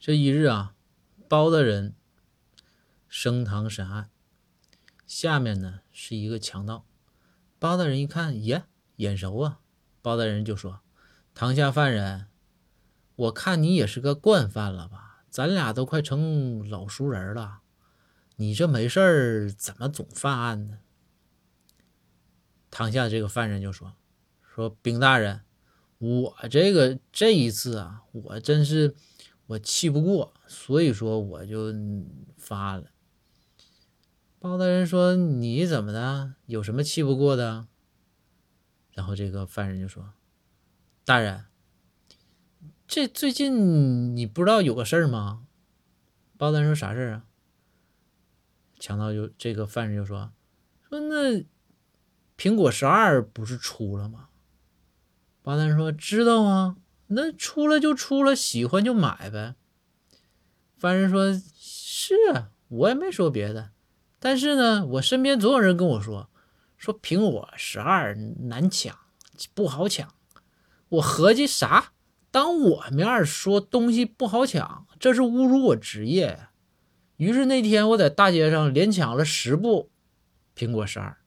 这一日啊，包大人升堂审案，下面呢是一个强盗。包大人一看，耶，眼熟啊！包大人就说：“堂下犯人，我看你也是个惯犯了吧？咱俩都快成老熟人了，你这没事儿怎么总犯案呢？”堂下这个犯人就说：“说禀大人，我这个这一次啊，我真是。”我气不过，所以说我就发了。包大人说：“你怎么的？有什么气不过的？”然后这个犯人就说：“大人，这最近你不知道有个事儿吗？”包大人说：“啥事儿啊？”强盗就这个犯人就说：“说那苹果十二不是出了吗？”包大人说：“知道啊。”那出了就出了，喜欢就买呗。犯人说：“是啊，我也没说别的，但是呢，我身边总有人跟我说，说苹果十二难抢，不好抢。我合计啥？当我面说东西不好抢，这是侮辱我职业。于是那天我在大街上连抢了十部苹果十二。